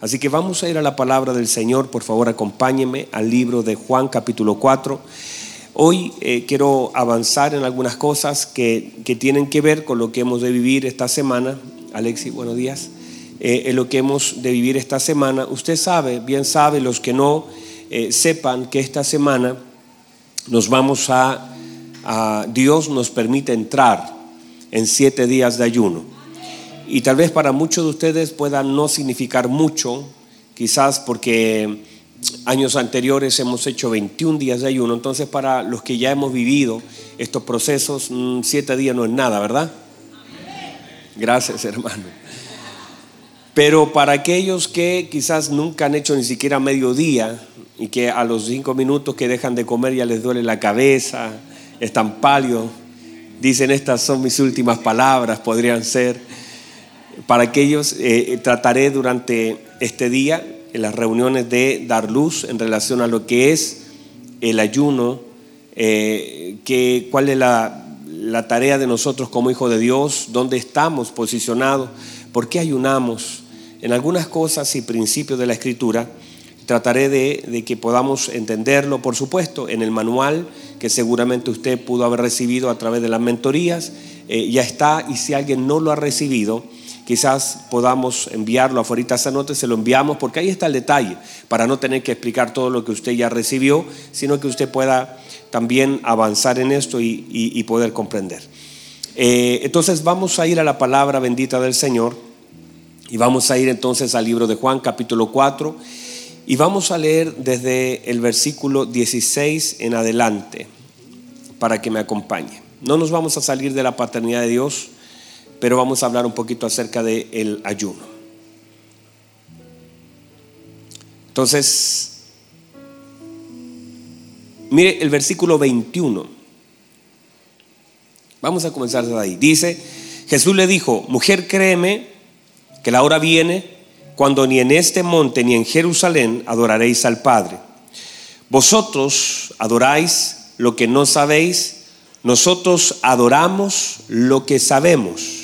Así que vamos a ir a la palabra del Señor. Por favor, acompáñenme al libro de Juan capítulo 4. Hoy eh, quiero avanzar en algunas cosas que, tienen que ver con lo que hemos de vivir esta semana. Alexi, buenos días. Eh, en lo que hemos de vivir esta semana. Usted sabe, bien sabe, los que no eh, sepan que esta semana nos vamos a, a, Dios nos permite entrar en siete días de ayuno. Y tal vez para muchos de ustedes pueda no significar mucho, quizás porque años anteriores hemos hecho 21 días de ayuno, entonces para los que ya hemos vivido estos procesos, 7 mm, días no es nada, ¿verdad? Gracias, hermano. Pero para aquellos que quizás nunca han hecho ni siquiera medio día y que a los cinco minutos que dejan de comer ya les duele la cabeza, están pálidos, dicen estas son mis últimas palabras, podrían ser para aquellos, eh, trataré durante este día, en las reuniones, de dar luz en relación a lo que es el ayuno, eh, que, cuál es la, tarea de nosotros como hijos de Dios, dónde estamos posicionados, por qué ayunamos. En algunas cosas y principios de la escritura, trataré de, que podamos entenderlo, por supuesto, en el manual que seguramente usted pudo haber recibido a través de las mentorías, eh, ya está, y si alguien no lo ha recibido, quizás podamos enviarlo afuera esa nota, se lo enviamos, porque ahí está el detalle, para no tener que explicar todo lo que usted ya recibió, sino que usted pueda también avanzar en esto y, poder comprender. Eh, entonces vamos a ir a la palabra bendita del Señor y vamos a ir entonces al libro de Juan capítulo 4 y vamos a leer desde el versículo 16 en adelante para que me acompañe. No nos vamos a salir de la paternidad de Dios, pero vamos a hablar un poquito acerca del el ayuno. Entonces, mire el versículo 21. Vamos a comenzar de ahí. Dice, Jesús le dijo, mujer, créeme que la hora viene cuando ni en este monte ni en Jerusalén adoraréis al Padre. Vosotros adoráis lo que no sabéis, nosotros adoramos lo que sabemos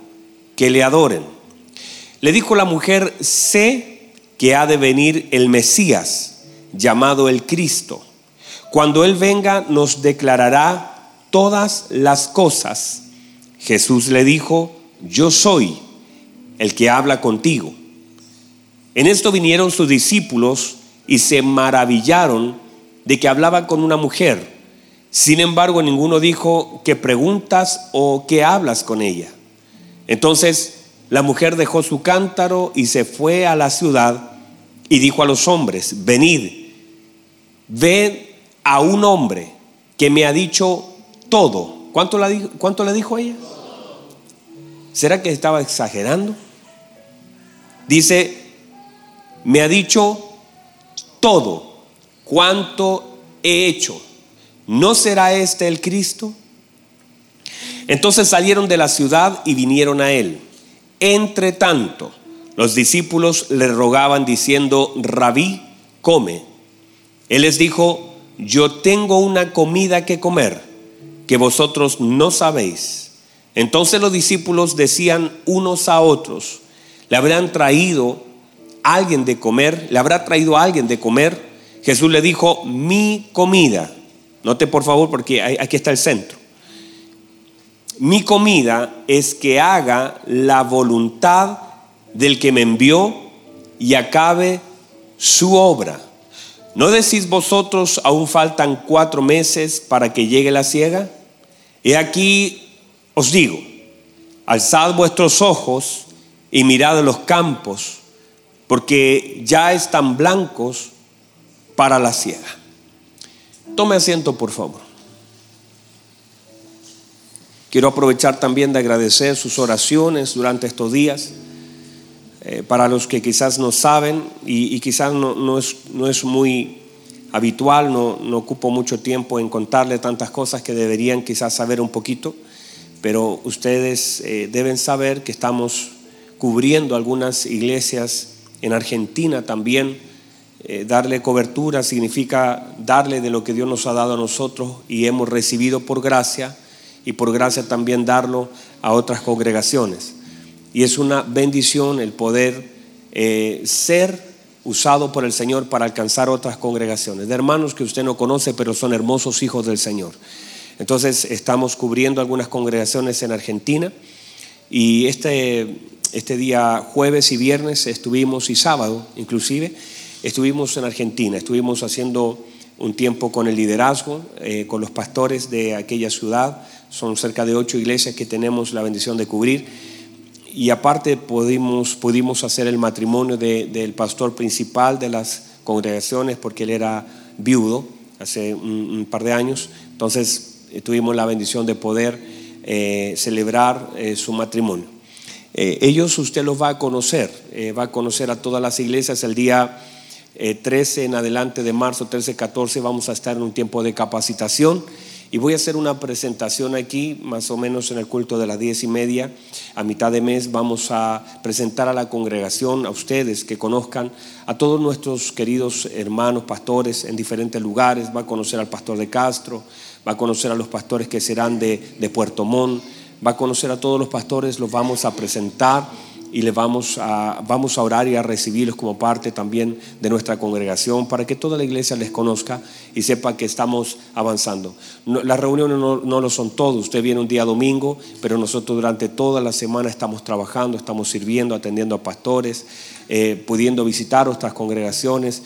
que le adoren. Le dijo la mujer, sé que ha de venir el Mesías, llamado el Cristo. Cuando Él venga nos declarará todas las cosas. Jesús le dijo, yo soy el que habla contigo. En esto vinieron sus discípulos y se maravillaron de que hablaba con una mujer. Sin embargo, ninguno dijo, ¿qué preguntas o qué hablas con ella? Entonces la mujer dejó su cántaro y se fue a la ciudad y dijo a los hombres, venid, ved a un hombre que me ha dicho todo. ¿Cuánto, la ¿Cuánto le dijo ella? ¿Será que estaba exagerando? Dice, me ha dicho todo cuanto he hecho. ¿No será este el Cristo? Entonces salieron de la ciudad y vinieron a él. Entre tanto, los discípulos le rogaban diciendo, rabí, come. Él les dijo, yo tengo una comida que comer que vosotros no sabéis. Entonces los discípulos decían unos a otros, le habrán traído alguien de comer, le habrá traído a alguien de comer. Jesús le dijo, mi comida. Note por favor porque aquí está el centro mi comida es que haga la voluntad del que me envió y acabe su obra. ¿No decís vosotros aún faltan cuatro meses para que llegue la ciega? He aquí os digo, alzad vuestros ojos y mirad los campos, porque ya están blancos para la ciega. Tome asiento, por favor. Quiero aprovechar también de agradecer sus oraciones durante estos días. Eh, para los que quizás no saben y, quizás no, es, no, es, muy habitual, no, no, ocupo mucho tiempo en contarle tantas cosas que deberían quizás saber un poquito, pero ustedes eh, deben saber que estamos cubriendo algunas iglesias en Argentina también. Eh, darle cobertura significa darle de lo que Dios nos ha dado a nosotros y hemos recibido por gracia y por gracia también darlo a otras congregaciones. Y es una bendición el poder eh, ser usado por el Señor para alcanzar otras congregaciones, de hermanos que usted no conoce, pero son hermosos hijos del Señor. Entonces estamos cubriendo algunas congregaciones en Argentina y este, este día jueves y viernes estuvimos, y sábado inclusive, estuvimos en Argentina, estuvimos haciendo un tiempo con el liderazgo, eh, con los pastores de aquella ciudad, son cerca de ocho iglesias que tenemos la bendición de cubrir y aparte pudimos, pudimos hacer el matrimonio del pastor principal de las congregaciones porque él era viudo hace un, par de años. Entonces eh, tuvimos la bendición de poder eh, celebrar eh, su matrimonio. ellos usted los va a conocer, va a conocer a todas las iglesias el día 13 en adelante de marzo, 13, 14 vamos a estar en un tiempo de capacitación y voy a hacer una presentación aquí, más o menos en el culto de las diez y media. A mitad de mes vamos a presentar a la congregación, a ustedes que conozcan, a todos nuestros queridos hermanos pastores en diferentes lugares. Va a conocer al pastor de Castro, va a conocer a los pastores que serán de, de Puerto Montt, va a conocer a todos los pastores, los vamos a presentar y le vamos a, vamos a orar y a recibirlos como parte también de nuestra congregación para que toda la iglesia les conozca y sepa que estamos avanzando. las reuniones no, lo son todo, usted viene un día domingo, pero nosotros durante toda la semana estamos trabajando, estamos sirviendo, atendiendo a pastores, eh, pudiendo visitar otras congregaciones,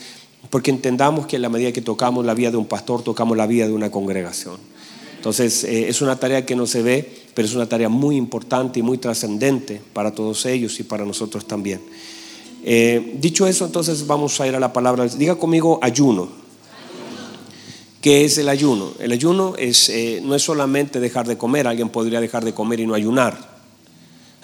porque entendamos que en la medida que tocamos la vida de un pastor, tocamos la vida de una congregación. Entonces, eh, es una tarea que no se ve, pero es una tarea muy importante y muy trascendente para todos ellos y para nosotros también. Eh, dicho eso, entonces vamos a ir a la palabra. Diga conmigo ayuno. ¿Qué es el ayuno? El ayuno es, eh, no es solamente dejar de comer, alguien podría dejar de comer y no ayunar.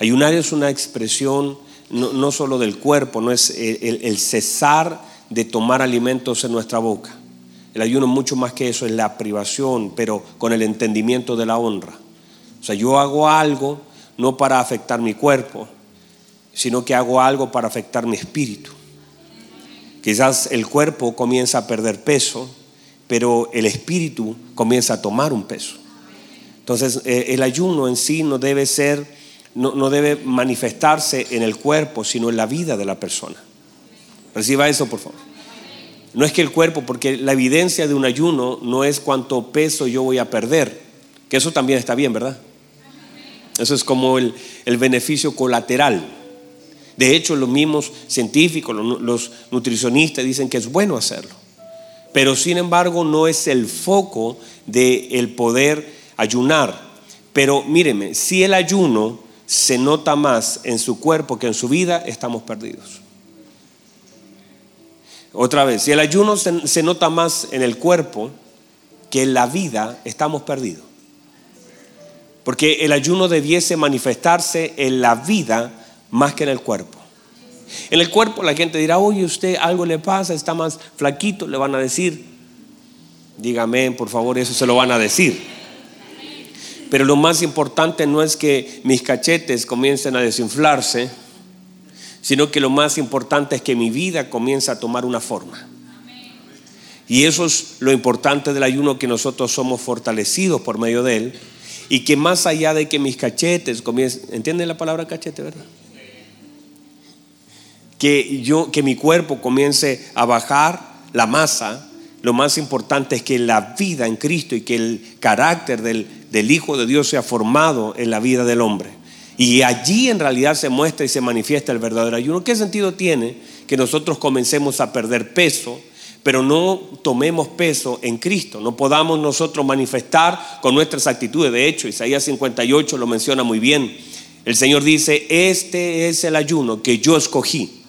Ayunar es una expresión no, solo del cuerpo, no es el cesar de tomar alimentos en nuestra boca. El ayuno mucho más que eso, es la privación, pero con el entendimiento de la honra. O sea, yo hago algo no para afectar mi cuerpo, sino que hago algo para afectar mi espíritu. Quizás el cuerpo comienza a perder peso, pero el espíritu comienza a tomar un peso. Entonces, eh, el ayuno en sí no debe ser, no, no debe manifestarse en el cuerpo, sino en la vida de la persona. Reciba eso, por favor. No es que el cuerpo, porque la evidencia de un ayuno no es cuánto peso yo voy a perder, que eso también está bien, ¿verdad? Eso es como el, beneficio colateral. De hecho, los mismos científicos, los, nutricionistas dicen que es bueno hacerlo. Pero sin embargo, no es el foco del el poder ayunar. Pero míreme, si el ayuno se nota más en su cuerpo que en su vida, estamos perdidos. Otra vez, si el ayuno se, nota más en el cuerpo que en la vida, estamos perdidos. Porque el ayuno debiese manifestarse en la vida más que en el cuerpo. En el cuerpo la gente dirá, oye, usted algo le pasa, está más flaquito, le van a decir. Dígame, por favor, eso se lo van a decir. Pero lo más importante no es que mis cachetes comiencen a desinflarse, sino que lo más importante es que mi vida comience a tomar una forma. Y eso es lo importante del ayuno, que nosotros somos fortalecidos por medio de él y que más allá de que mis cachetes comiencen, ¿entienden la palabra cachete, verdad? Que yo, que mi cuerpo comience a bajar la masa, lo más importante es que la vida en Cristo y que el carácter del, del Hijo de Dios sea formado en la vida del hombre. Y allí en realidad se muestra y se manifiesta el verdadero ayuno. ¿Qué sentido tiene que nosotros comencemos a perder peso? pero no tomemos peso en Cristo, no podamos nosotros manifestar con nuestras actitudes. De hecho, Isaías 58 lo menciona muy bien. El Señor dice, este es el ayuno que yo escogí.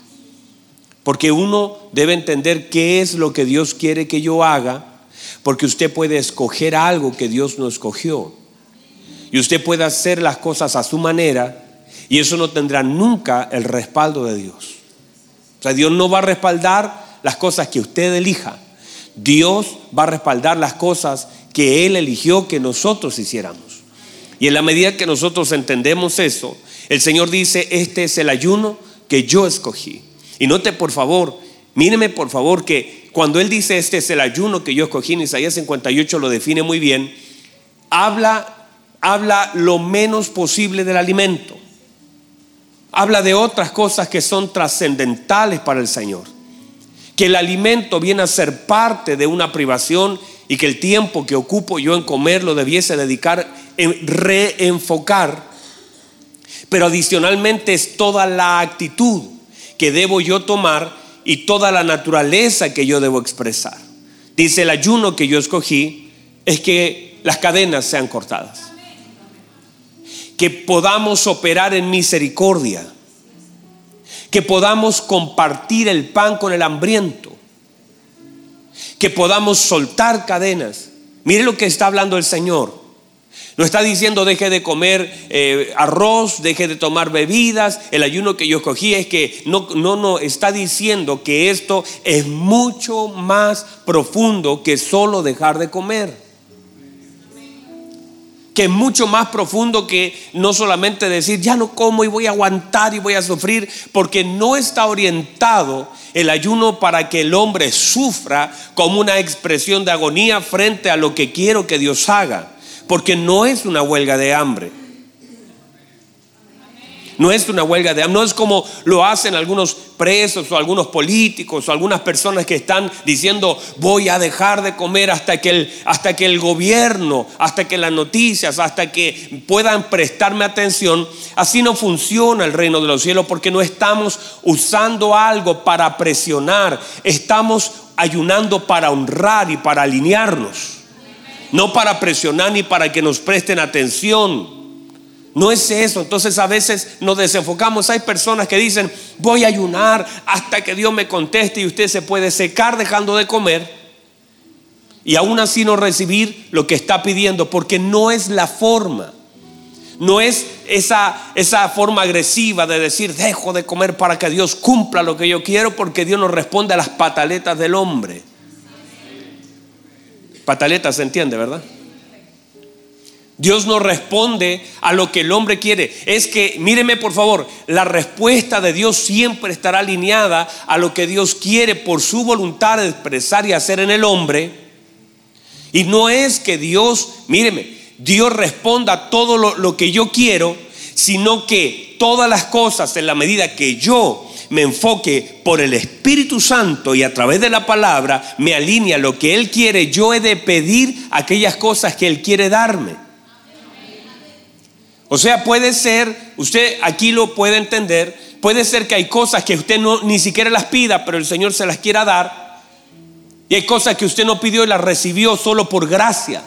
Porque uno debe entender qué es lo que Dios quiere que yo haga, porque usted puede escoger algo que Dios no escogió. Y usted puede hacer las cosas a su manera Y eso no tendrá nunca el respaldo de Dios. O sea, Dios no va a respaldar las cosas que usted elija. Dios va a respaldar las cosas que Él eligió que nosotros hiciéramos. Y en la medida que nosotros entendemos eso, el Señor dice, este es el ayuno que yo escogí. Y note por favor, míreme por favor que cuando Él dice, este es el ayuno que yo escogí, en Isaías 58 lo define muy bien, habla, habla lo menos posible del alimento. Habla de otras cosas que son trascendentales para el Señor. Que el alimento viene a ser parte de una privación y que el tiempo que ocupo yo en comer lo debiese dedicar en reenfocar. Pero adicionalmente es toda la actitud que debo yo tomar y toda la naturaleza que yo debo expresar. Dice el ayuno que yo escogí es que las cadenas sean cortadas. Que podamos operar en misericordia. Que podamos compartir el pan con el hambriento que podamos soltar cadenas. Mire lo que está hablando el Señor. No está diciendo deje de comer eh, arroz, deje de tomar bebidas. El ayuno que yo escogí es que no, no, no, está diciendo que esto es mucho más profundo que solo dejar de comer que es mucho más profundo que no solamente decir, ya no como y voy a aguantar y voy a sufrir, porque no está orientado el ayuno para que el hombre sufra como una expresión de agonía frente a lo que quiero que Dios haga, porque no es una huelga de hambre. No es una huelga de hambre, no es como lo hacen algunos presos o algunos políticos o algunas personas que están diciendo voy a dejar de comer hasta que el, hasta que el gobierno, hasta que las noticias, hasta que puedan prestarme atención. Así no funciona el reino de los cielos porque no estamos usando algo para presionar, estamos ayunando para honrar y para alinearnos, no para presionar ni para que nos presten atención. No es eso. Entonces a veces nos desenfocamos. Hay personas que dicen, voy a ayunar hasta que Dios me conteste y usted se puede secar dejando de comer y aún así no recibir lo que está pidiendo porque no es la forma. No es esa, esa forma agresiva de decir, dejo de comer para que Dios cumpla lo que yo quiero porque Dios no responde a las pataletas del hombre. Pataletas se entiende, ¿verdad? Dios no responde a lo que el hombre quiere. Es que, míreme por favor, la respuesta de Dios siempre estará alineada a lo que Dios quiere por su voluntad de expresar y hacer en el hombre. Y no es que Dios, míreme, Dios responda a todo lo, lo que yo quiero, sino que todas las cosas en la medida que yo me enfoque por el Espíritu Santo y a través de la palabra me alinea lo que Él quiere, yo he de pedir aquellas cosas que Él quiere darme. O sea, puede ser, usted aquí lo puede entender, puede ser que hay cosas que usted no, ni siquiera las pida, pero el Señor se las quiera dar. Y hay cosas que usted no pidió y las recibió solo por gracia.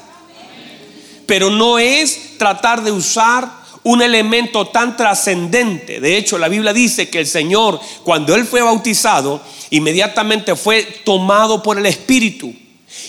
Pero no es tratar de usar un elemento tan trascendente. De hecho, la Biblia dice que el Señor, cuando Él fue bautizado, inmediatamente fue tomado por el Espíritu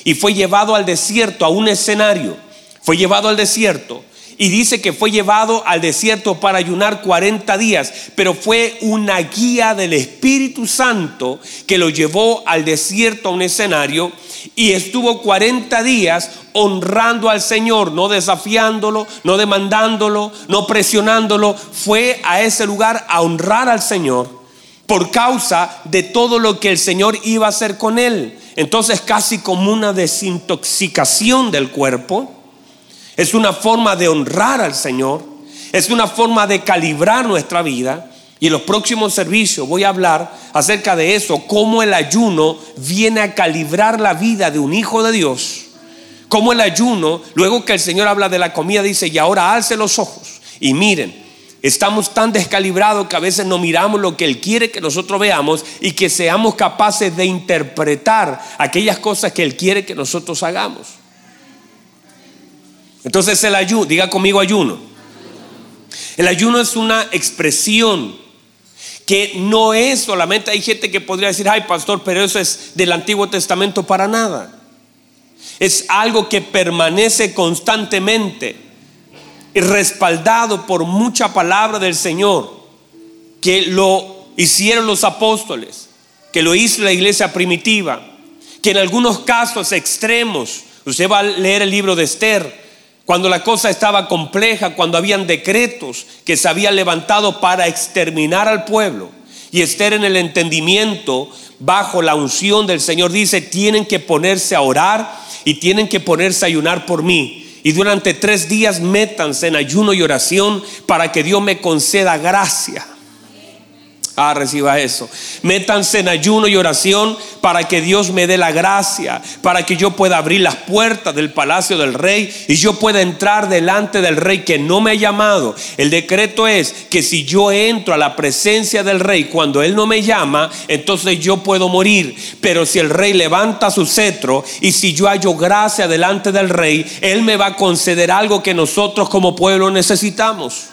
y fue llevado al desierto, a un escenario. Fue llevado al desierto y dice que fue llevado al desierto para ayunar 40 días, pero fue una guía del Espíritu Santo que lo llevó al desierto a un escenario y estuvo 40 días honrando al Señor, no desafiándolo, no demandándolo, no presionándolo, fue a ese lugar a honrar al Señor por causa de todo lo que el Señor iba a hacer con él. Entonces casi como una desintoxicación del cuerpo es una forma de honrar al Señor. Es una forma de calibrar nuestra vida. Y en los próximos servicios voy a hablar acerca de eso, cómo el ayuno viene a calibrar la vida de un hijo de Dios. Cómo el ayuno, luego que el Señor habla de la comida, dice, y ahora alce los ojos y miren, estamos tan descalibrados que a veces no miramos lo que Él quiere que nosotros veamos y que seamos capaces de interpretar aquellas cosas que Él quiere que nosotros hagamos. Entonces el ayuno, diga conmigo ayuno. El ayuno es una expresión que no es solamente, hay gente que podría decir, ay pastor, pero eso es del Antiguo Testamento para nada. Es algo que permanece constantemente y respaldado por mucha palabra del Señor, que lo hicieron los apóstoles, que lo hizo la iglesia primitiva, que en algunos casos extremos, usted va a leer el libro de Esther, cuando la cosa estaba compleja, cuando habían decretos que se habían levantado para exterminar al pueblo, y Esther en el entendimiento, bajo la unción del Señor, dice, tienen que ponerse a orar y tienen que ponerse a ayunar por mí. Y durante tres días métanse en ayuno y oración para que Dios me conceda gracia. Ah, reciba eso. Métanse en ayuno y oración para que Dios me dé la gracia, para que yo pueda abrir las puertas del palacio del rey y yo pueda entrar delante del rey que no me ha llamado. El decreto es que si yo entro a la presencia del rey cuando él no me llama, entonces yo puedo morir. Pero si el rey levanta su cetro y si yo hallo gracia delante del rey, él me va a conceder algo que nosotros como pueblo necesitamos.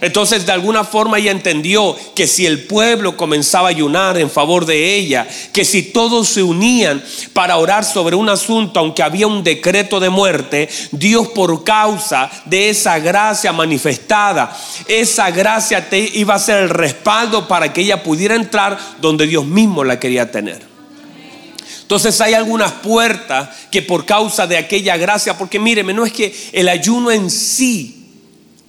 Entonces de alguna forma ella entendió que si el pueblo comenzaba a ayunar en favor de ella, que si todos se unían para orar sobre un asunto, aunque había un decreto de muerte, Dios por causa de esa gracia manifestada, esa gracia te iba a ser el respaldo para que ella pudiera entrar donde Dios mismo la quería tener. Entonces hay algunas puertas que por causa de aquella gracia, porque míreme, no es que el ayuno en sí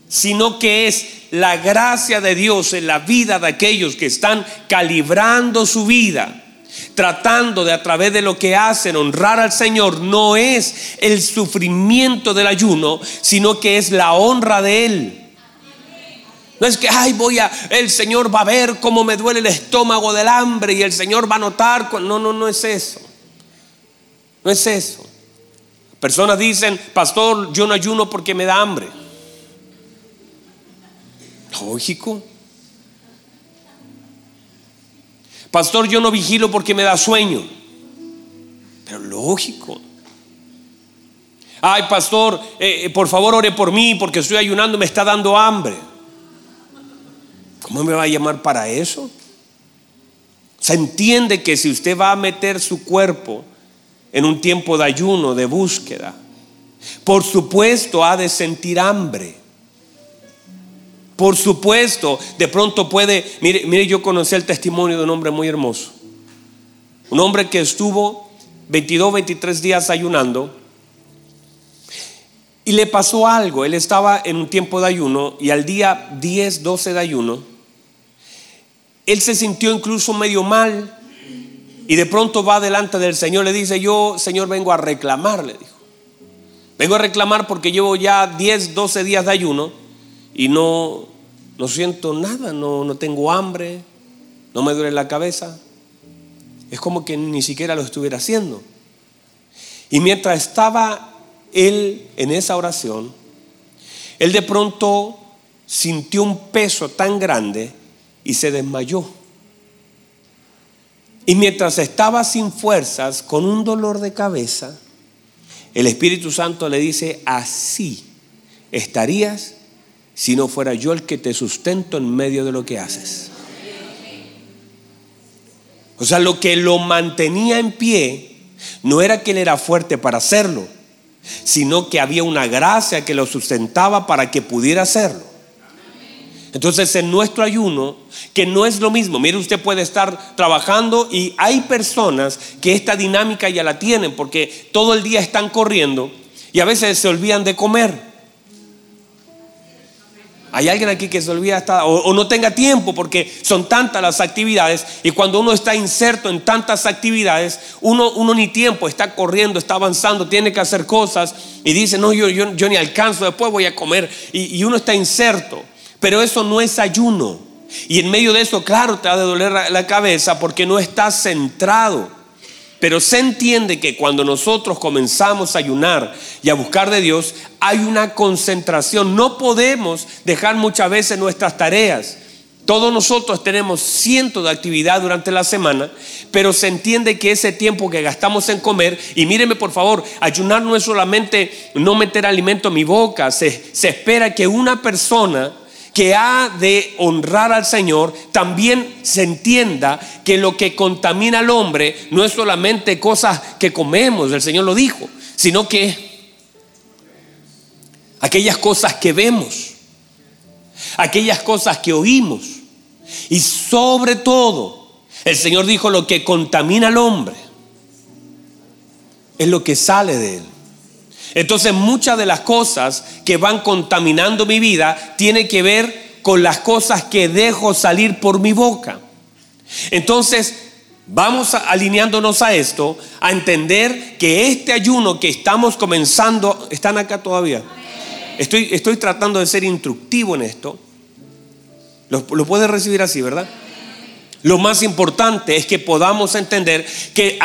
sino que es la gracia de Dios en la vida de aquellos que están calibrando su vida, tratando de a través de lo que hacen honrar al Señor, no es el sufrimiento del ayuno, sino que es la honra de Él. No es que, ay, voy a, el Señor va a ver cómo me duele el estómago del hambre y el Señor va a notar. No, no, no es eso. No es eso. Personas dicen, pastor, yo no ayuno porque me da hambre. Lógico. Pastor, yo no vigilo porque me da sueño. Pero lógico. Ay, pastor, eh, eh, por favor ore por mí porque estoy ayunando me está dando hambre. ¿Cómo me va a llamar para eso? Se entiende que si usted va a meter su cuerpo en un tiempo de ayuno, de búsqueda, por supuesto ha de sentir hambre. Por supuesto, de pronto puede, mire, mire, yo conocí el testimonio de un hombre muy hermoso. Un hombre que estuvo 22, 23 días ayunando y le pasó algo. Él estaba en un tiempo de ayuno y al día 10, 12 de ayuno, él se sintió incluso medio mal y de pronto va delante del Señor, le dice, yo, Señor, vengo a reclamar, le dijo. Vengo a reclamar porque llevo ya 10, 12 días de ayuno y no, no siento nada, no, no tengo hambre, no me duele la cabeza. Es como que ni siquiera lo estuviera haciendo. Y mientras estaba él en esa oración, él de pronto sintió un peso tan grande y se desmayó. Y mientras estaba sin fuerzas, con un dolor de cabeza, el Espíritu Santo le dice, así estarías si no fuera yo el que te sustento en medio de lo que haces. O sea, lo que lo mantenía en pie no era que él era fuerte para hacerlo, sino que había una gracia que lo sustentaba para que pudiera hacerlo. Entonces en nuestro ayuno, que no es lo mismo, mire usted puede estar trabajando y hay personas que esta dinámica ya la tienen porque todo el día están corriendo y a veces se olvidan de comer. Hay alguien aquí que se olvida hasta, o, no tenga tiempo porque son tantas las actividades y cuando uno está inserto en tantas actividades, uno, uno ni tiempo está corriendo, está avanzando, tiene que hacer cosas y dice, no, yo, yo, yo ni alcanzo, después voy a comer y, y uno está inserto. Pero eso no es ayuno. Y en medio de eso, claro, te ha de doler la cabeza porque no estás centrado. Pero se entiende que cuando nosotros comenzamos a ayunar y a buscar de Dios, hay una concentración. No podemos dejar muchas veces nuestras tareas. Todos nosotros tenemos cientos de actividad durante la semana, pero se entiende que ese tiempo que gastamos en comer, y míreme por favor, ayunar no es solamente no meter alimento en mi boca, se, se espera que una persona que ha de honrar al Señor, también se entienda que lo que contamina al hombre no es solamente cosas que comemos, el Señor lo dijo, sino que aquellas cosas que vemos, aquellas cosas que oímos. Y sobre todo, el Señor dijo, lo que contamina al hombre es lo que sale de él. Entonces muchas de las cosas que van contaminando mi vida tienen que ver con las cosas que dejo salir por mi boca. Entonces, vamos alineándonos a esto, a entender que este ayuno que estamos comenzando, ¿están acá todavía? Estoy, estoy tratando de ser instructivo en esto. Lo, lo puedes recibir así, ¿verdad? Lo más importante es que podamos entender que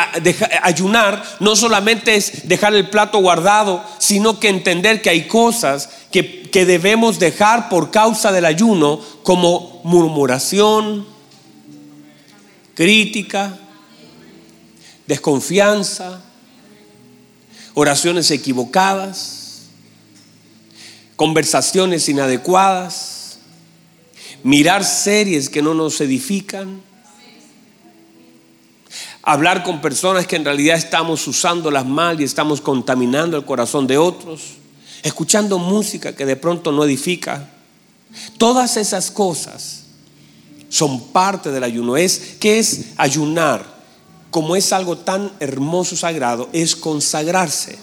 ayunar no solamente es dejar el plato guardado, sino que entender que hay cosas que, que debemos dejar por causa del ayuno, como murmuración, crítica, desconfianza, oraciones equivocadas, conversaciones inadecuadas mirar series que no nos edifican, hablar con personas que en realidad estamos usándolas mal y estamos contaminando el corazón de otros, escuchando música que de pronto no edifica. Todas esas cosas son parte del ayuno. Es que es ayunar, como es algo tan hermoso, sagrado, es consagrarse.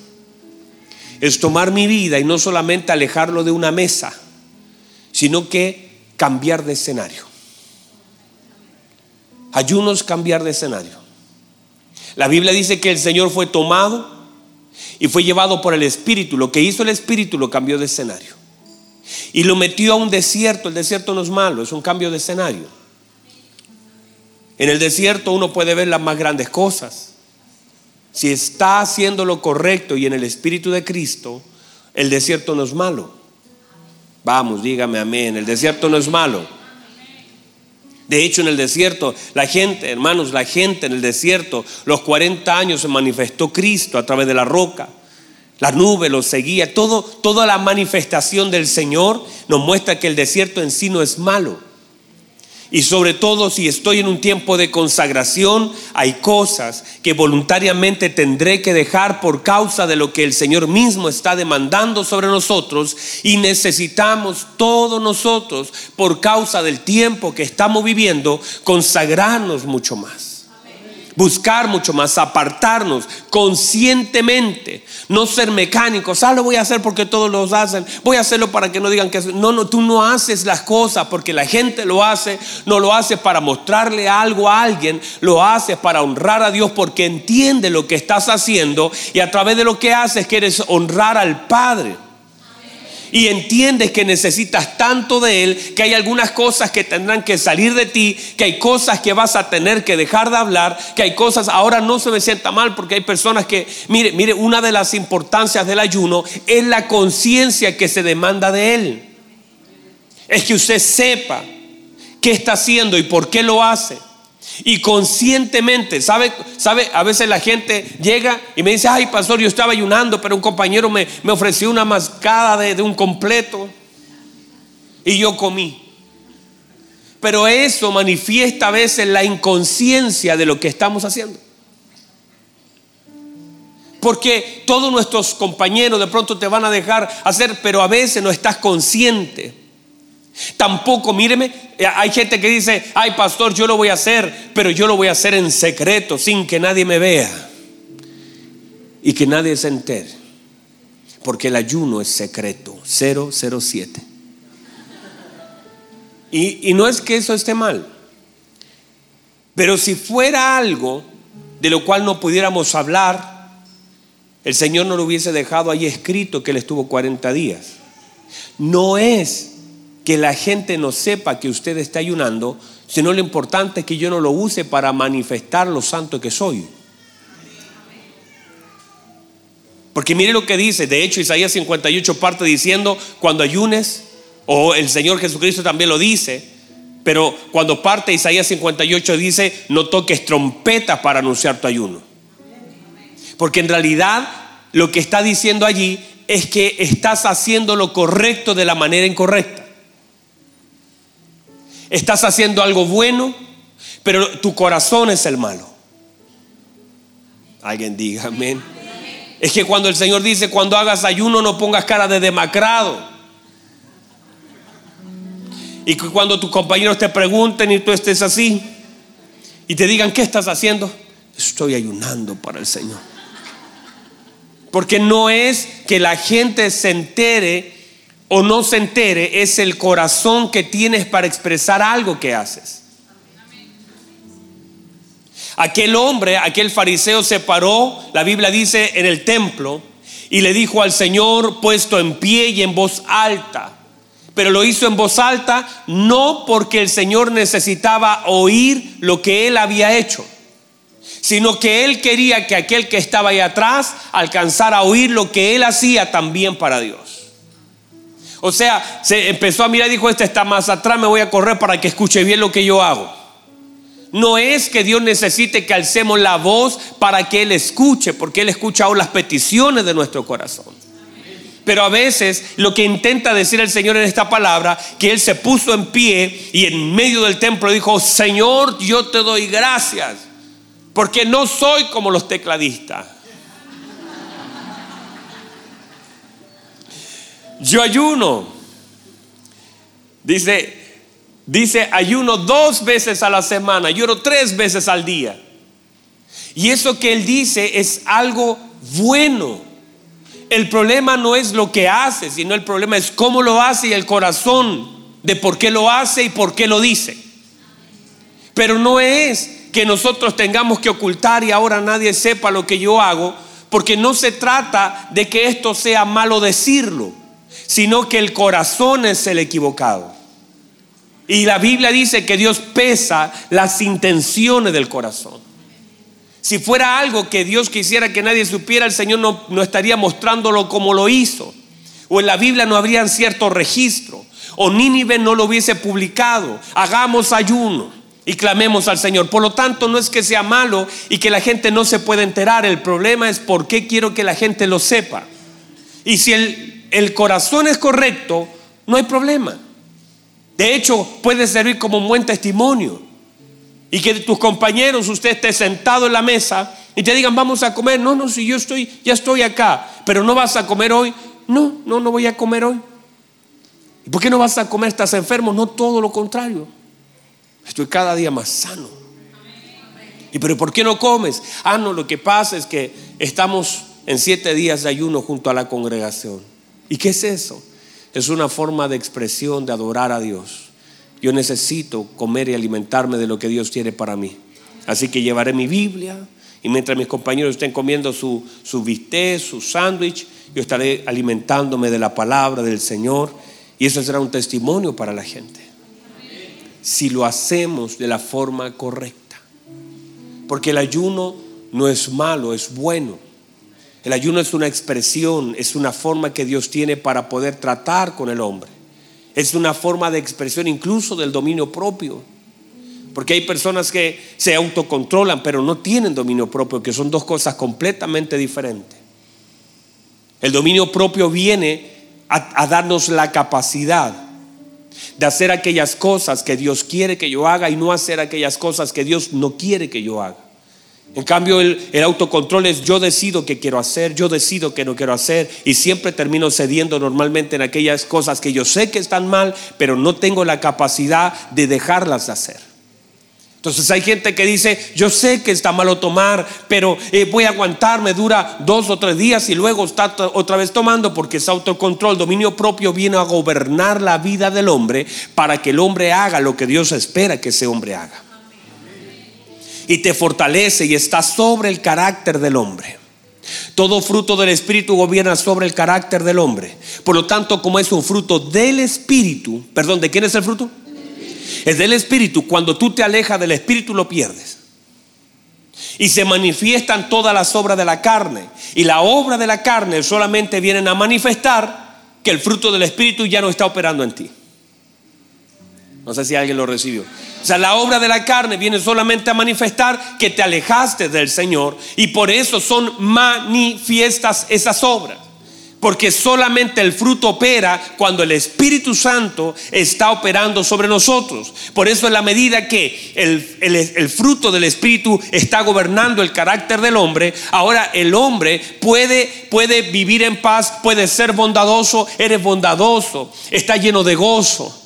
Es tomar mi vida y no solamente alejarlo de una mesa, sino que cambiar de escenario. Ayunos, cambiar de escenario. La Biblia dice que el Señor fue tomado y fue llevado por el Espíritu. Lo que hizo el Espíritu lo cambió de escenario. Y lo metió a un desierto. El desierto no es malo, es un cambio de escenario. En el desierto uno puede ver las más grandes cosas. Si está haciendo lo correcto y en el Espíritu de Cristo, el desierto no es malo. Vamos, dígame amén. El desierto no es malo. De hecho, en el desierto, la gente, hermanos, la gente en el desierto, los 40 años se manifestó Cristo a través de la roca. La nube lo seguía. Todo, toda la manifestación del Señor nos muestra que el desierto en sí no es malo. Y sobre todo si estoy en un tiempo de consagración, hay cosas que voluntariamente tendré que dejar por causa de lo que el Señor mismo está demandando sobre nosotros. Y necesitamos todos nosotros, por causa del tiempo que estamos viviendo, consagrarnos mucho más buscar mucho más, apartarnos conscientemente, no ser mecánicos, ah, lo voy a hacer porque todos lo hacen, voy a hacerlo para que no digan que no, no, tú no haces las cosas porque la gente lo hace, no lo hace para mostrarle algo a alguien, lo haces para honrar a Dios porque entiende lo que estás haciendo y a través de lo que haces quieres honrar al Padre y entiendes que necesitas tanto de Él, que hay algunas cosas que tendrán que salir de ti, que hay cosas que vas a tener que dejar de hablar, que hay cosas, ahora no se me sienta mal porque hay personas que, mire, mire, una de las importancias del ayuno es la conciencia que se demanda de Él. Es que usted sepa qué está haciendo y por qué lo hace. Y conscientemente, ¿sabe? ¿sabe? A veces la gente llega y me dice, ay pastor, yo estaba ayunando, pero un compañero me, ofreció una mascada de, de un completo y yo comí. Pero eso manifiesta a veces la inconsciencia de lo que estamos haciendo. Porque todos nuestros compañeros de pronto te van a dejar hacer, pero a veces no estás consciente. Tampoco, míreme, eh, hay gente que dice, ay pastor, yo lo voy a hacer, pero yo lo voy a hacer en secreto, sin que nadie me vea y que nadie se entere. Porque el ayuno es secreto, 007. Y, y no es que eso esté mal, pero si fuera algo de lo cual no pudiéramos hablar, el Señor no lo hubiese dejado ahí escrito que Él estuvo 40 días. No es que la gente no sepa que usted está ayunando, sino lo importante es que yo no lo use para manifestar lo santo que soy. Porque mire lo que dice, de hecho Isaías 58 parte diciendo, cuando ayunes, o el Señor Jesucristo también lo dice, pero cuando parte Isaías 58 dice, no toques trompeta para anunciar tu ayuno. Porque en realidad lo que está diciendo allí es que estás haciendo lo correcto de la manera incorrecta. Estás haciendo algo bueno, pero tu corazón es el malo. Alguien diga amén. Es que cuando el Señor dice, cuando hagas ayuno no pongas cara de demacrado. Y cuando tus compañeros te pregunten y tú estés así y te digan, ¿qué estás haciendo? Estoy ayunando para el Señor. Porque no es que la gente se entere o no se entere, es el corazón que tienes para expresar algo que haces. Aquel hombre, aquel fariseo se paró, la Biblia dice, en el templo y le dijo al Señor puesto en pie y en voz alta. Pero lo hizo en voz alta no porque el Señor necesitaba oír lo que él había hecho, sino que él quería que aquel que estaba ahí atrás alcanzara a oír lo que él hacía también para Dios. O sea, se empezó a mirar y dijo, este está más atrás, me voy a correr para que escuche bien lo que yo hago. No es que Dios necesite que alcemos la voz para que Él escuche, porque Él escucha aún las peticiones de nuestro corazón. Pero a veces lo que intenta decir el Señor en esta palabra, que Él se puso en pie y en medio del templo dijo, Señor, yo te doy gracias, porque no soy como los tecladistas. Yo ayuno. Dice, dice, ayuno dos veces a la semana, ayuno tres veces al día. Y eso que él dice es algo bueno. El problema no es lo que hace, sino el problema es cómo lo hace y el corazón de por qué lo hace y por qué lo dice. Pero no es que nosotros tengamos que ocultar y ahora nadie sepa lo que yo hago, porque no se trata de que esto sea malo decirlo sino que el corazón es el equivocado. Y la Biblia dice que Dios pesa las intenciones del corazón. Si fuera algo que Dios quisiera que nadie supiera, el Señor no, no estaría mostrándolo como lo hizo. O en la Biblia no habría cierto registro. O Nínive no lo hubiese publicado. Hagamos ayuno y clamemos al Señor. Por lo tanto, no es que sea malo y que la gente no se pueda enterar. El problema es por qué quiero que la gente lo sepa. Y si el el corazón es correcto, no hay problema. De hecho, puede servir como un buen testimonio. Y que tus compañeros, usted esté sentado en la mesa y te digan, vamos a comer. No, no, si yo estoy, ya estoy acá, pero no vas a comer hoy. No, no, no voy a comer hoy. ¿Y por qué no vas a comer? ¿Estás enfermo? No, todo lo contrario. Estoy cada día más sano. ¿Y pero por qué no comes? Ah, no, lo que pasa es que estamos en siete días de ayuno junto a la congregación. ¿Y qué es eso? Es una forma de expresión de adorar a Dios. Yo necesito comer y alimentarme de lo que Dios tiene para mí. Así que llevaré mi Biblia y mientras mis compañeros estén comiendo su, su bistec, su sándwich, yo estaré alimentándome de la palabra del Señor y eso será un testimonio para la gente. Si lo hacemos de la forma correcta. Porque el ayuno no es malo, es bueno. El ayuno es una expresión, es una forma que Dios tiene para poder tratar con el hombre. Es una forma de expresión incluso del dominio propio. Porque hay personas que se autocontrolan pero no tienen dominio propio, que son dos cosas completamente diferentes. El dominio propio viene a, darnos la capacidad de hacer aquellas cosas que Dios quiere que yo haga y no hacer aquellas cosas que Dios no quiere que yo haga. En cambio, el, autocontrol es yo decido qué quiero hacer, yo decido qué no quiero hacer y siempre termino cediendo normalmente en aquellas cosas que yo sé que están mal, pero no tengo la capacidad de dejarlas de hacer. Entonces hay gente que dice, yo sé que está malo tomar, pero eh, voy a aguantarme, dura dos o tres días y luego está otra vez tomando porque es autocontrol, dominio propio viene a gobernar la vida del hombre para que el hombre haga lo que Dios espera que ese hombre haga y te fortalece y está sobre el carácter del hombre. Todo fruto del Espíritu gobierna sobre el carácter del hombre. Por lo tanto, como es un fruto del Espíritu, perdón, ¿de quién es el fruto? Es del Espíritu. Cuando tú te alejas del Espíritu lo pierdes. Y se manifiestan todas las obras de la carne. Y la obra de la carne solamente vienen a manifestar que el fruto del Espíritu ya no está operando en ti. No sé si alguien lo recibió. O sea, la obra de la carne viene solamente a manifestar que te alejaste del Señor y por eso son manifiestas esas obras. Porque solamente el fruto opera cuando el Espíritu Santo está operando sobre nosotros. Por eso en la medida que el, el, fruto del Espíritu está gobernando el carácter del hombre, ahora el hombre puede, puede vivir en paz, puede ser bondadoso, eres bondadoso, está lleno de gozo.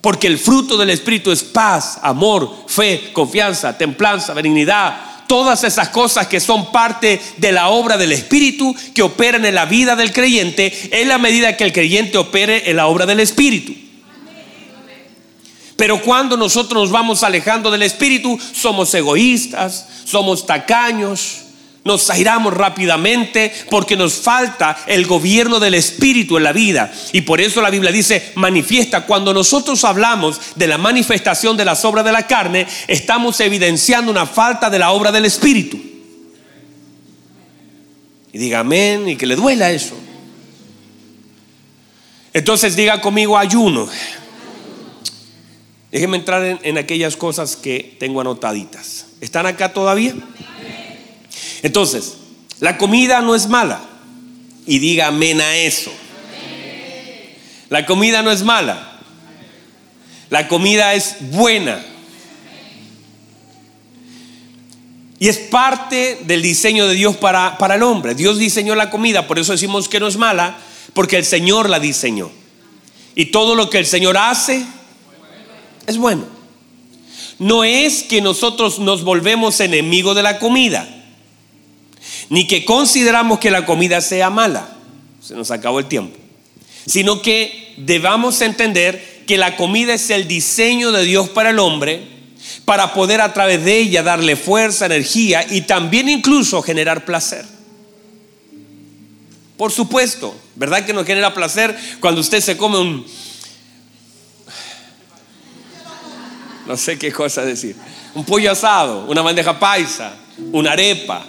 Porque el fruto del Espíritu es paz, amor, fe, confianza, templanza, benignidad, todas esas cosas que son parte de la obra del Espíritu que operan en la vida del creyente en la medida que el creyente opere en la obra del Espíritu. Pero cuando nosotros nos vamos alejando del Espíritu, somos egoístas, somos tacaños, nos airamos rápidamente porque nos falta el gobierno del Espíritu en la vida. Y por eso la Biblia dice, manifiesta. Cuando nosotros hablamos de la manifestación de las obras de la carne, estamos evidenciando una falta de la obra del Espíritu. Y diga amén y que le duela eso. Entonces diga conmigo ayuno. Déjenme entrar en, en aquellas cosas que tengo anotaditas. ¿Están acá todavía? Entonces, la comida no es mala. Y diga amén a eso. La comida no es mala. La comida es buena. Y es parte del diseño de Dios para, para, el hombre. Dios diseñó la comida, por eso decimos que no es mala, porque el Señor la diseñó. Y todo lo que el Señor hace es bueno. No es que nosotros nos volvemos enemigos de la comida ni que consideramos que la comida sea mala, se nos acabó el tiempo, sino que debamos entender que la comida es el diseño de Dios para el hombre, para poder a través de ella darle fuerza, energía y también incluso generar placer. Por supuesto, ¿verdad que nos genera placer cuando usted se come un... No sé qué cosa decir. Un pollo asado, una bandeja paisa, una arepa,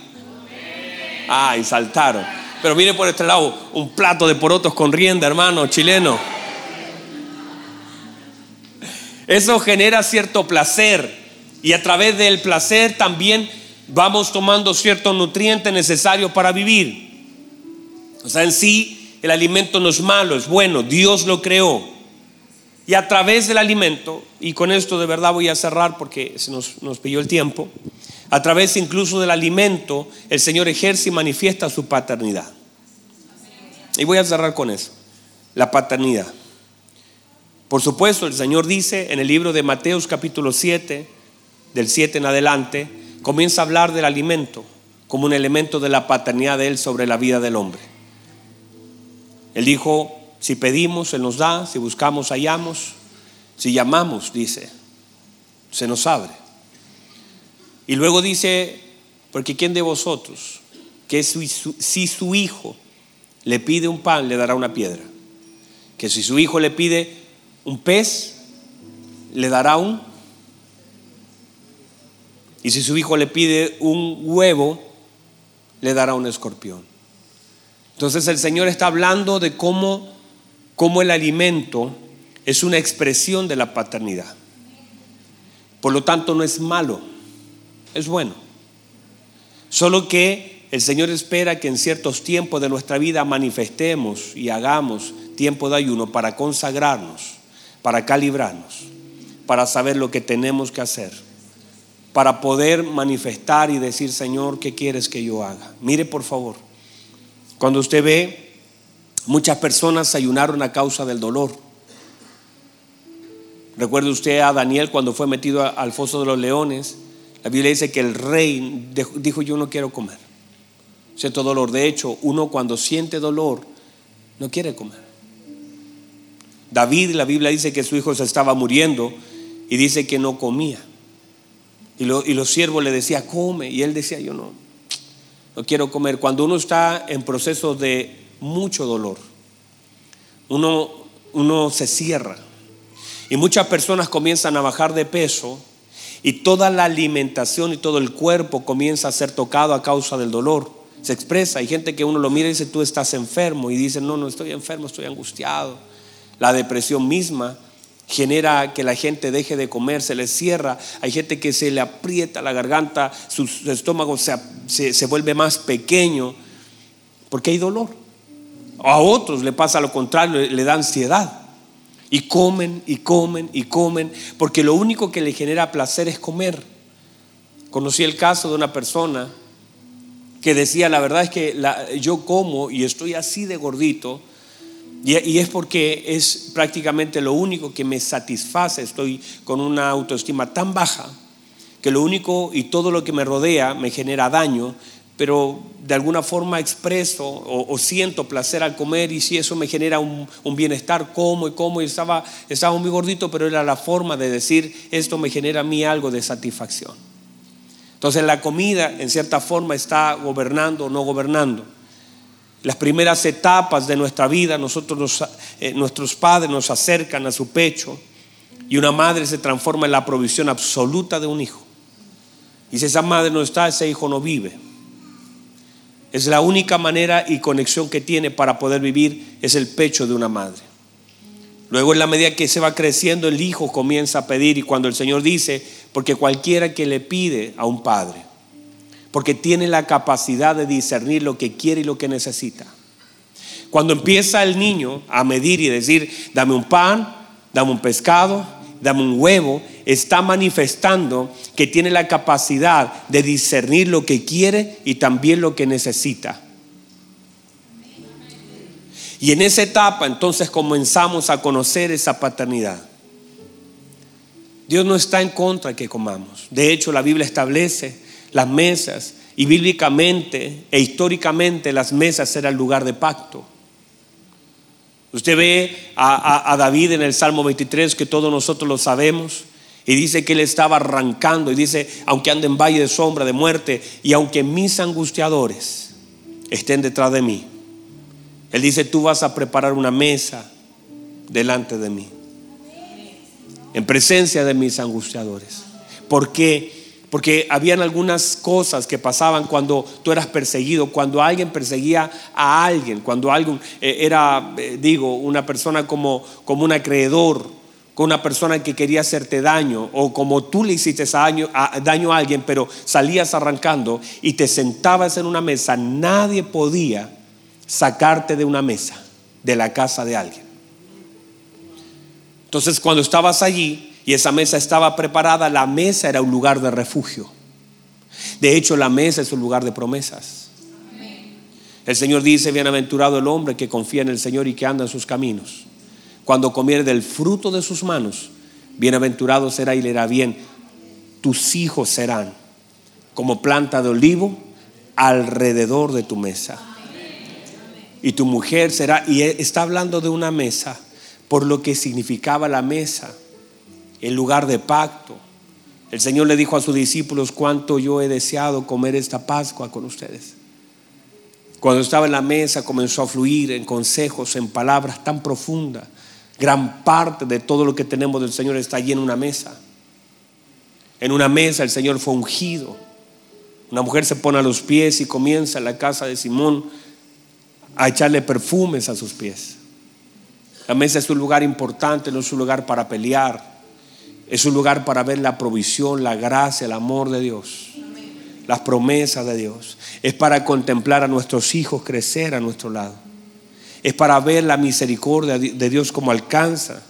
Ay, saltaron. Pero mire por este lado, un plato de porotos con rienda, hermano, chileno. Eso genera cierto placer. Y a través del placer también vamos tomando ciertos nutrientes necesarios para vivir. O sea, en sí el alimento no es malo, es bueno. Dios lo creó. Y a través del alimento, y con esto de verdad voy a cerrar porque se nos, nos pilló el tiempo. A través incluso del alimento, el Señor ejerce y manifiesta su paternidad. Y voy a cerrar con eso. La paternidad. Por supuesto, el Señor dice en el libro de Mateos capítulo 7, del 7 en adelante, comienza a hablar del alimento como un elemento de la paternidad de Él sobre la vida del hombre. Él dijo, si pedimos, Él nos da, si buscamos, hallamos, si llamamos, dice, se nos abre. Y luego dice, porque ¿quién de vosotros, que si su, hijo le pide un pan, le dará una piedra? Que si su hijo le pide un pez, le dará un... Y si su hijo le pide un huevo, le dará un escorpión. Entonces el Señor está hablando de cómo, cómo el alimento es una expresión de la paternidad. Por lo tanto, no es malo es bueno. Solo que el Señor espera que en ciertos tiempos de nuestra vida manifestemos y hagamos tiempo de ayuno para consagrarnos, para calibrarnos, para saber lo que tenemos que hacer, para poder manifestar y decir, Señor, ¿qué quieres que yo haga? Mire por favor, cuando usted ve, muchas personas ayunaron a causa del dolor. Recuerde usted a Daniel cuando fue metido al foso de los leones la Biblia dice que el rey dijo yo no quiero comer. Siento dolor. De hecho, uno cuando siente dolor no quiere comer. David, la Biblia dice que su hijo se estaba muriendo y dice que no comía. Y, los siervos le decían, come. Y él decía, yo no, no quiero comer. Cuando uno está en proceso de mucho dolor, uno, uno se cierra. Y muchas personas comienzan a bajar de peso y toda la alimentación y todo el cuerpo comienza a ser tocado a causa del dolor. Se expresa. Hay gente que uno lo mira y dice, tú estás enfermo. Y dice, no, no estoy enfermo, estoy angustiado. La depresión misma genera que la gente deje de comer, se le cierra. Hay gente que se le aprieta la garganta, su, estómago se, se vuelve más pequeño porque hay dolor. A otros le pasa lo contrario, le da ansiedad. Y comen y comen y comen, porque lo único que le genera placer es comer. Conocí el caso de una persona que decía, la verdad es que yo como y estoy así de gordito, y, es porque es prácticamente lo único que me satisface, estoy con una autoestima tan baja, que lo único y todo lo que me rodea me genera daño, pero de alguna forma expreso o, siento placer al comer y si eso me genera un, bienestar, como y como y estaba, estaba muy gordito, pero era la forma de decir, esto me genera a mí algo de satisfacción. Entonces la comida en cierta forma está gobernando o no gobernando. Las primeras etapas de nuestra vida, nosotros eh, nuestros padres nos acercan a su pecho y una madre se transforma en la provisión absoluta de un hijo. Y si esa madre no está, ese hijo no vive. Es la única manera y conexión que tiene para poder vivir es el pecho de una madre. Luego en la medida que se va creciendo el hijo comienza a pedir y cuando el Señor dice, porque cualquiera que le pide a un padre, porque tiene la capacidad de discernir lo que quiere y lo que necesita. Cuando empieza el niño a medir y decir, dame un pan, dame un pescado, dame un huevo, está manifestando que tiene la capacidad de discernir lo que quiere y también lo que necesita. Y en esa etapa entonces comenzamos a conocer esa paternidad. Dios no está en contra de que comamos. De hecho, la Biblia establece las mesas y bíblicamente e históricamente las mesas eran lugar de pacto. Usted ve a, David en el Salmo 23, que todos nosotros lo sabemos, y dice que él estaba arrancando, y dice, aunque ande en valle de sombra, de muerte, y aunque mis angustiadores estén detrás de mí, él dice, tú vas a preparar una mesa delante de mí, en presencia de mis angustiadores. ¿Por qué? Porque habían algunas cosas que pasaban cuando tú eras perseguido, cuando alguien perseguía a alguien, cuando alguien eh, era, eh, digo, una persona como, como un acreedor, con una persona que quería hacerte daño, o como tú le hiciste daño a, daño a alguien, pero salías arrancando y te sentabas en una mesa, nadie podía sacarte de una mesa, de la casa de alguien. Entonces cuando estabas allí, y esa mesa estaba preparada, la mesa era un lugar de refugio. De hecho, la mesa es un lugar de promesas. El Señor dice, bienaventurado el hombre que confía en el Señor y que anda en sus caminos. Cuando comiere del fruto de sus manos, bienaventurado será y le irá bien. Tus hijos serán como planta de olivo alrededor de tu mesa. Y tu mujer será, y está hablando de una mesa, por lo que significaba la mesa el lugar de pacto. El Señor le dijo a sus discípulos cuánto yo he deseado comer esta Pascua con ustedes. Cuando estaba en la mesa comenzó a fluir en consejos, en palabras tan profundas. Gran parte de todo lo que tenemos del Señor está allí en una mesa. En una mesa el Señor fue ungido. Una mujer se pone a los pies y comienza en la casa de Simón a echarle perfumes a sus pies. La mesa es un lugar importante, no es un lugar para pelear. Es un lugar para ver la provisión, la gracia, el amor de Dios, las promesas de Dios. Es para contemplar a nuestros hijos crecer a nuestro lado. Es para ver la misericordia de Dios como alcanza.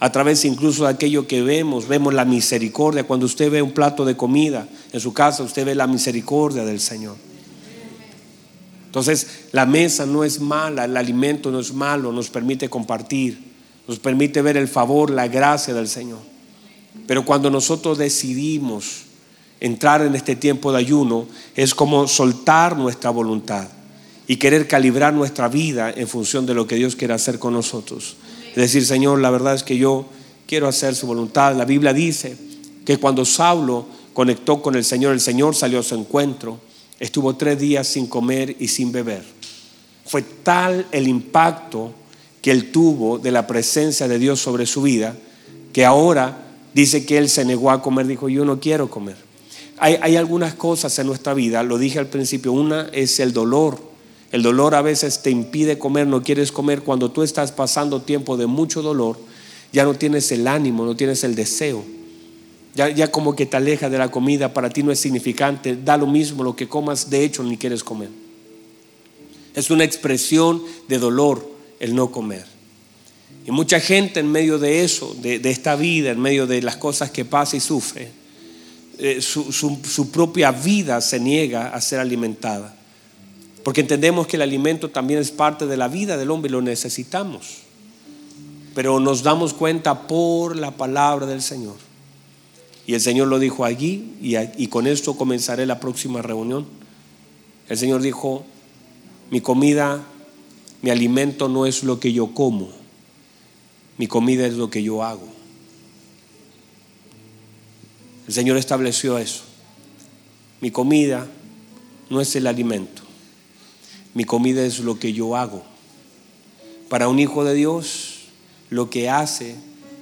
A través incluso de aquello que vemos, vemos la misericordia. Cuando usted ve un plato de comida en su casa, usted ve la misericordia del Señor. Entonces, la mesa no es mala, el alimento no es malo, nos permite compartir, nos permite ver el favor, la gracia del Señor. Pero cuando nosotros decidimos entrar en este tiempo de ayuno, es como soltar nuestra voluntad y querer calibrar nuestra vida en función de lo que Dios quiere hacer con nosotros. Es decir, Señor, la verdad es que yo quiero hacer su voluntad. La Biblia dice que cuando Saulo conectó con el Señor, el Señor salió a su encuentro, estuvo tres días sin comer y sin beber. Fue tal el impacto que él tuvo de la presencia de Dios sobre su vida, que ahora Dice que él se negó a comer, dijo, yo no quiero comer. Hay, algunas cosas en nuestra vida, lo dije al principio, una es el dolor. El dolor a veces te impide comer, no quieres comer. Cuando tú estás pasando tiempo de mucho dolor, ya no tienes el ánimo, no tienes el deseo. Ya, ya como que te alejas de la comida, para ti no es significante, da lo mismo lo que comas, de hecho ni quieres comer. Es una expresión de dolor el no comer. Y mucha gente en medio de eso, de, esta vida, en medio de las cosas que pasa y sufre, eh, su, su propia vida se niega a ser alimentada. Porque entendemos que el alimento también es parte de la vida del hombre y lo necesitamos. Pero nos damos cuenta por la palabra del Señor. Y el Señor lo dijo allí y, con esto comenzaré la próxima reunión. El Señor dijo, mi comida, mi alimento no es lo que yo como, mi comida es lo que yo hago. El Señor estableció eso. Mi comida no es el alimento, mi comida es lo que yo hago. Para un hijo de Dios, lo que hace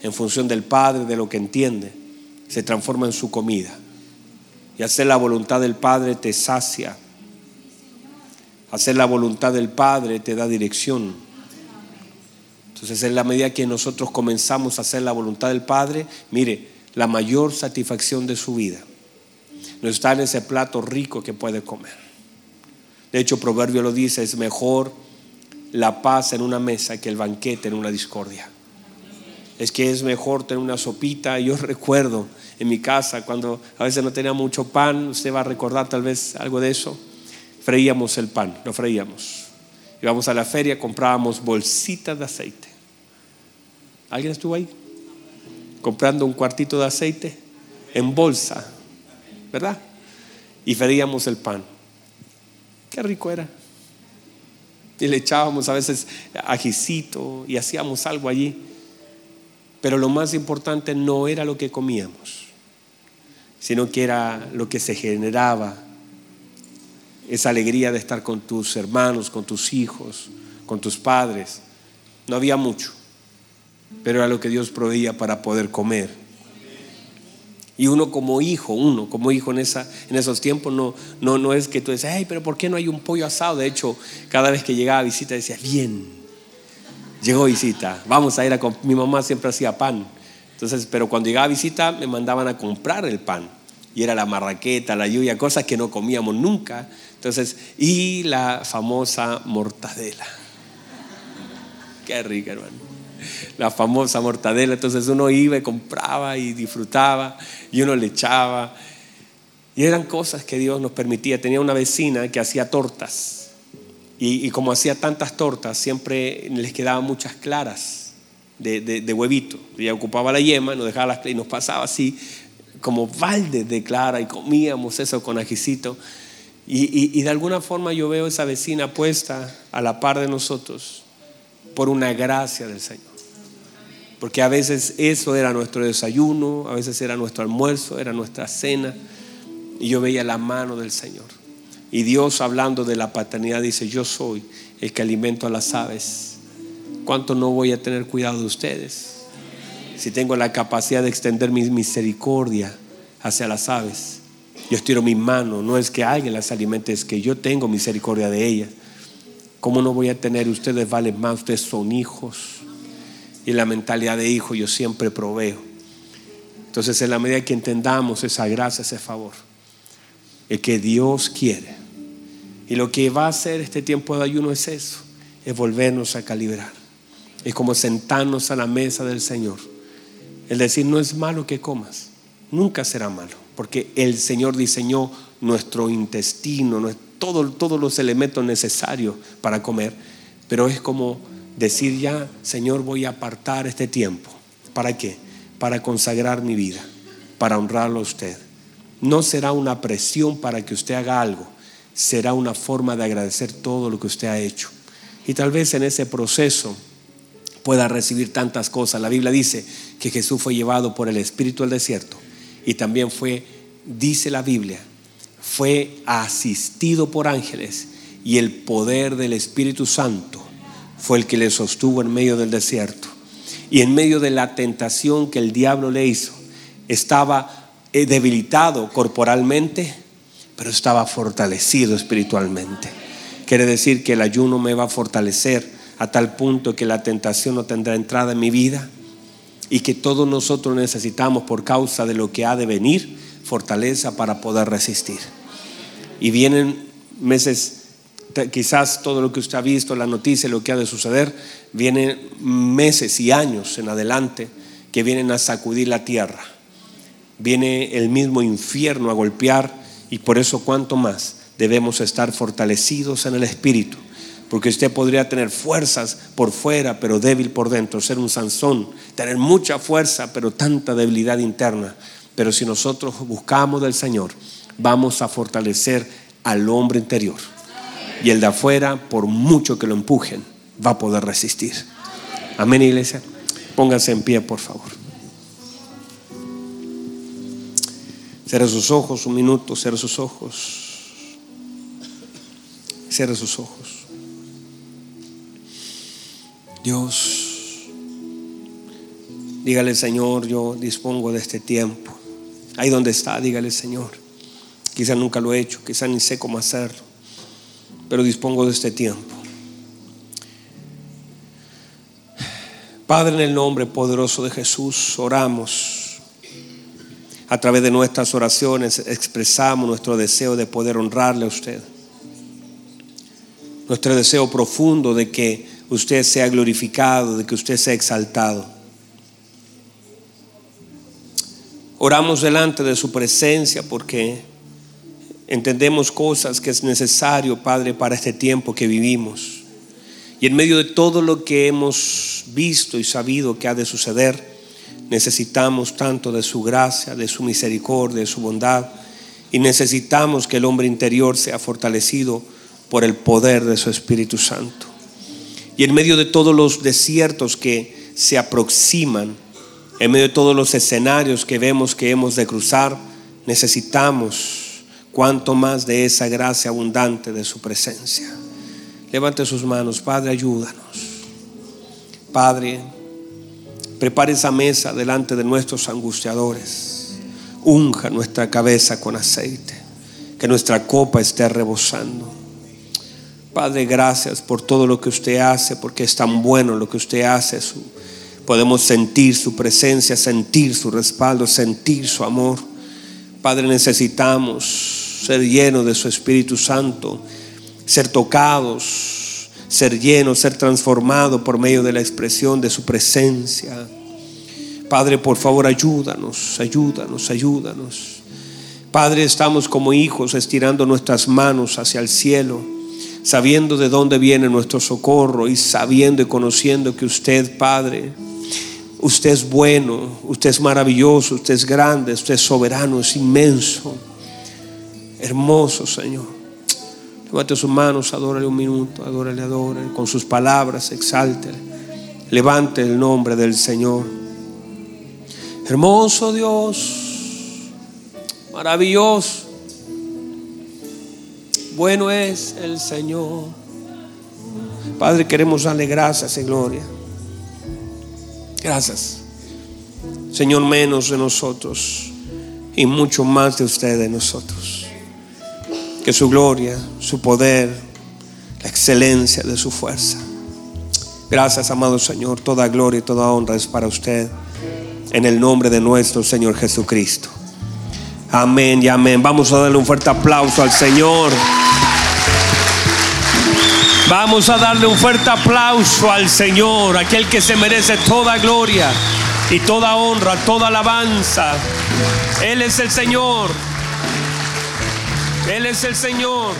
en función del Padre, de lo que entiende, se transforma en su comida. Y hacer la voluntad del Padre te sacia. Hacer la voluntad del Padre te da dirección. Entonces, en la medida que nosotros comenzamos a hacer la voluntad del Padre, mire, la mayor satisfacción de su vida no está en ese plato rico que puede comer. De hecho, Proverbio lo dice, es mejor la paz en una mesa que el banquete en una discordia. Es que es mejor tener una sopita. Yo recuerdo en mi casa cuando a veces no tenía mucho pan, usted va a recordar tal vez algo de eso, freíamos el pan, lo freíamos. Íbamos a la feria, comprábamos bolsitas de aceite. ¿Alguien estuvo ahí? Comprando un cuartito de aceite en bolsa, ¿verdad? Y freíamos el pan. Qué rico era. Y le echábamos a veces ajicito y hacíamos algo allí. Pero lo más importante no era lo que comíamos, sino que era lo que se generaba, esa alegría de estar con tus hermanos, con tus hijos, con tus padres. No había mucho, pero era lo que Dios proveía para poder comer y uno como hijo, uno como hijo en, en esos tiempos, no, no, no es que tú dices, ay, pero ¿por qué no hay un pollo asado? De hecho, cada vez que llegaba a visita decía, bien, llegó visita, vamos a ir a Mi mamá siempre hacía pan. Entonces, pero cuando llegaba a visita me mandaban a comprar el pan. Y era la marraqueta, la lluvia, cosas que no comíamos nunca. Entonces, y la famosa mortadela. Qué rica, hermano la famosa mortadela. Entonces uno iba y compraba y disfrutaba y uno le echaba. Y eran cosas que Dios nos permitía. Tenía una vecina que hacía tortas. Y, como hacía tantas tortas, siempre les quedaban muchas claras de, de, huevito. Ella ocupaba la yema, nos dejaba las y nos pasaba así como baldes de clara y comíamos eso con ajicito. Y, y, de alguna forma yo veo esa vecina puesta a la par de nosotros por una gracia del Señor. Porque a veces eso era nuestro desayuno, a veces era nuestro almuerzo, era nuestra cena. Y yo veía la mano del Señor. Y Dios hablando de la paternidad dice, yo soy el que alimento a las aves. ¿Cuánto no voy a tener cuidado de ustedes? Si tengo la capacidad de extender mi misericordia hacia las aves. Yo estiro mi mano, no es que alguien las alimente, es que yo tengo misericordia de ellas. ¿Cómo no voy a tener? Ustedes valen más, ustedes son hijos y la mentalidad de hijo yo siempre proveo. Entonces en la medida que entendamos esa gracia, ese favor, el que Dios quiere. Y lo que va a hacer este tiempo de ayuno es eso, es volvernos a calibrar. Es como sentarnos a la mesa del Señor. El decir, no es malo que comas, nunca será malo, porque el Señor diseñó nuestro intestino, todo, todos los elementos necesarios para comer, pero es como decir ya, Señor, voy a apartar este tiempo. ¿Para qué? Para consagrar mi vida, para honrarlo a usted. No será una presión para que usted haga algo, será una forma de agradecer todo lo que usted ha hecho. Y tal vez en ese proceso pueda recibir tantas cosas. La Biblia dice que Jesús fue llevado por el Espíritu al desierto y también fue, dice la Biblia, fue asistido por ángeles y el poder del Espíritu Santo fue el que le sostuvo en medio del desierto. Y en medio de la tentación que el diablo le hizo, estaba eh, debilitado corporalmente, pero estaba fortalecido espiritualmente. Quiere decir que el ayuno me va a fortalecer a tal punto que la tentación no tendrá entrada en mi vida y que todos nosotros necesitamos por causa de lo que ha de venir, fortaleza para poder resistir. Y vienen meses quizás todo lo que usted ha visto, la noticia, lo que ha de suceder, vienen meses y años en adelante que vienen a sacudir la tierra. Viene el mismo infierno a golpear y por eso cuanto más debemos estar fortalecidos en el espíritu. Porque usted podría tener fuerzas por fuera, pero débil por dentro, ser un Sansón, tener mucha fuerza, pero tanta debilidad interna. Pero si nosotros buscamos del Señor, vamos a fortalecer al hombre interior. Y el de afuera, por mucho que lo empujen, va a poder resistir. Amén, iglesia. Pónganse en pie, por favor. Cierre sus ojos un minuto, cierre sus ojos. Cierre sus ojos. Dios, dígale Señor, yo dispongo de este tiempo. Ahí donde está, dígale Señor. Quizá nunca lo he hecho, quizá ni sé cómo hacerlo pero dispongo de este tiempo. Padre, en el nombre poderoso de Jesús, oramos. A través de nuestras oraciones expresamos nuestro deseo de poder honrarle a usted. Nuestro deseo profundo de que usted sea glorificado, de que usted sea exaltado. Oramos delante de su presencia porque entendemos cosas que es necesario, Padre, para este tiempo que vivimos. Y en medio de todo lo que hemos visto y sabido que ha de suceder, necesitamos tanto de su gracia, de su misericordia, de su bondad, y necesitamos que el hombre interior sea fortalecido por el poder de su Espíritu Santo. Y en medio de todos los desiertos que se aproximan, en medio de todos los escenarios que vemos que hemos de cruzar, necesitamos cuanto más de esa gracia abundante de su presencia. Levante sus manos, Padre, ayúdanos. Padre, prepare esa mesa delante de nuestros angustiadores. Unja nuestra cabeza con aceite, que nuestra copa esté rebosando. Padre, gracias por todo lo que usted hace, porque es tan bueno lo que usted hace. podemos sentir su presencia, sentir su respaldo, sentir su amor. Padre, necesitamos ser llenos de su Espíritu Santo, ser tocados, ser llenos, ser transformados por medio de la expresión de su presencia. Padre, por favor, ayúdanos, ayúdanos, ayúdanos. Padre, estamos como hijos estirando nuestras manos hacia el cielo, sabiendo de dónde viene nuestro socorro y sabiendo y conociendo que usted, Padre, usted es bueno, usted es maravilloso, usted es grande, usted es soberano, es inmenso. Hermoso Señor. Levante sus manos, adórale un minuto, adórale, adórale. Con sus palabras, exalte. Levante el nombre del Señor. Hermoso Dios, maravilloso. Bueno es el Señor. Padre, queremos darle gracias y gloria. Gracias. Señor, menos de nosotros y mucho más de usted de nosotros que su gloria, su poder, la excelencia de su fuerza. Gracias, amado Señor. Toda gloria y toda honra es para usted. En el nombre de nuestro Señor Jesucristo. Amén y amén. Vamos a darle un fuerte aplauso al Señor. Vamos a darle un fuerte aplauso al Señor, aquel que se merece toda gloria y toda honra, toda alabanza. Él es el Señor. Él es el Señor.